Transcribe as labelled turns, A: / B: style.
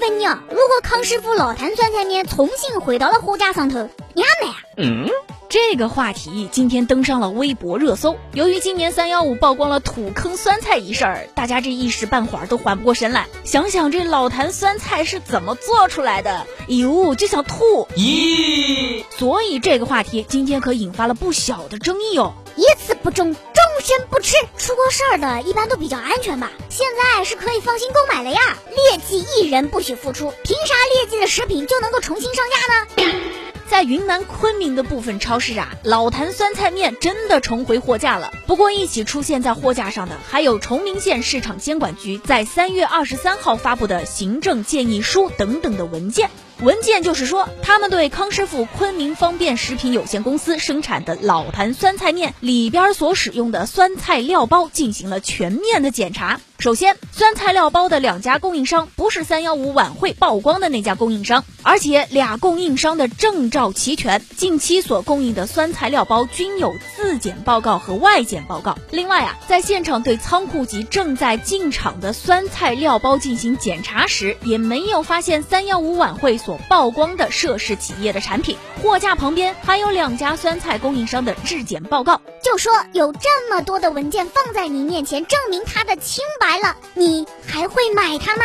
A: 问你啊，如果康师傅老坛酸菜面重新回到了货架上头，你还买啊？
B: 嗯，这个话题今天登上了微博热搜。由于今年三幺五曝光了土坑酸菜一事儿，大家这一时半会儿都缓不过神来。想想这老坛酸菜是怎么做出来的，哟，就想吐。咦，所以这个话题今天可引发了不小的争议哦。
A: 一次不中，终身不吃。出过事儿的一般都比较安全吧？现在是可以放心购买了呀。劣迹艺人不许复出，凭啥劣迹的食品就能够重新上架呢？
B: 在云南昆明的部分超市啊，老坛酸菜面真的重回货架了。不过，一起出现在货架上的还有崇明县市场监管局在三月二十三号发布的行政建议书等等的文件。文件就是说，他们对康师傅昆明方便食品有限公司生产的老坛酸菜面里边所使用的酸菜料包进行了全面的检查。首先，酸菜料包的两家供应商不是三幺五晚会曝光的那家供应商，而且俩供应商的证照齐全，近期所供应的酸菜料包均有自检报告和外检报告。另外啊，在现场对仓库及正在进场的酸菜料包进行检查时，也没有发现三幺五晚会所。所曝光的涉事企业的产品，货架旁边还有两家酸菜供应商的质检报告。
A: 就说有这么多的文件放在你面前，证明它的清白了，你还会买它吗？